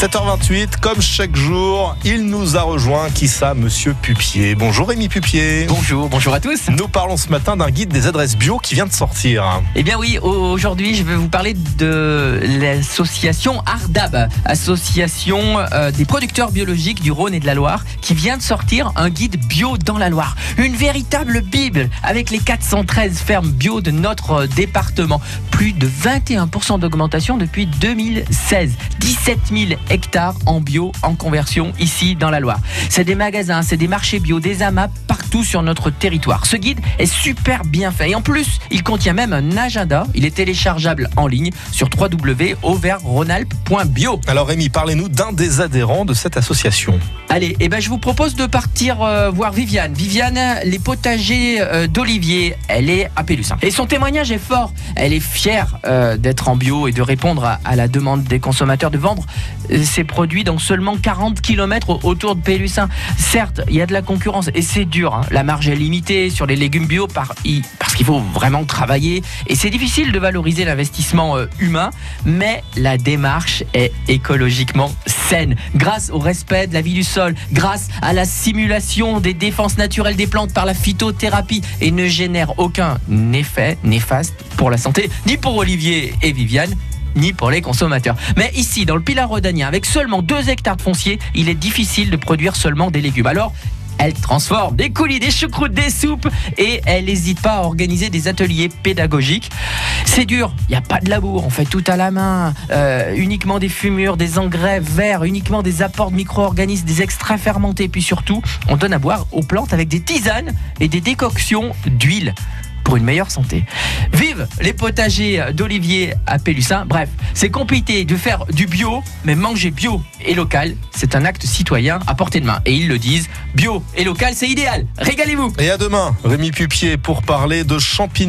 7h28, comme chaque jour, il nous a rejoint. Qui ça, monsieur Pupier? Bonjour Rémi Pupier. Bonjour, bonjour à tous. Nous parlons ce matin d'un guide des adresses bio qui vient de sortir. Eh bien oui, aujourd'hui je vais vous parler de l'association Ardab, association euh, des producteurs biologiques du Rhône et de la Loire, qui vient de sortir un guide bio dans la Loire. Une véritable bible avec les 413 fermes bio de notre département. Plus de 21% d'augmentation depuis 2016. 17 000 hectares en bio en conversion ici dans la Loire. C'est des magasins, c'est des marchés bio, des amas partout sur notre territoire. Ce guide est super bien fait et en plus, il contient même un agenda. Il est téléchargeable en ligne sur www.auvergne-rhône-alpes.bio. Alors Rémi, parlez-nous d'un des adhérents de cette association. Allez, eh ben, je vous propose de partir euh, voir Viviane. Viviane, les potagers euh, d'Olivier, elle est à Pélussin. Et son témoignage est fort. Elle est fière euh, d'être en bio et de répondre à, à la demande des consommateurs de vendre ses produits dans seulement 40 km autour de Pélussin. Certes, il y a de la concurrence et c'est dur. Hein. La marge est limitée sur les légumes bio parce qu'il faut vraiment travailler et c'est difficile de valoriser l'investissement euh, humain, mais la démarche est écologiquement saine. Grâce au respect de la vie du sol, grâce à la simulation des défenses naturelles des plantes par la phytothérapie et ne génère aucun effet néfaste pour la santé, ni pour Olivier et Viviane, ni pour les consommateurs. Mais ici, dans le Pilar rhodanien, avec seulement 2 hectares de foncier, il est difficile de produire seulement des légumes. Alors, elle transforme des coulis, des choucroutes, des soupes et elle n'hésite pas à organiser des ateliers pédagogiques. C'est dur, il n'y a pas de labour, on fait tout à la main, euh, uniquement des fumures, des engrais verts, uniquement des apports de micro-organismes, des extraits fermentés, puis surtout, on donne à boire aux plantes avec des tisanes et des décoctions d'huile une meilleure santé. Vive les potagers d'Olivier à Pélussin. Bref, c'est compliqué de faire du bio, mais manger bio et local, c'est un acte citoyen à portée de main. Et ils le disent, bio et local, c'est idéal. Régalez-vous Et à demain, Rémi Pupier, pour parler de champignons.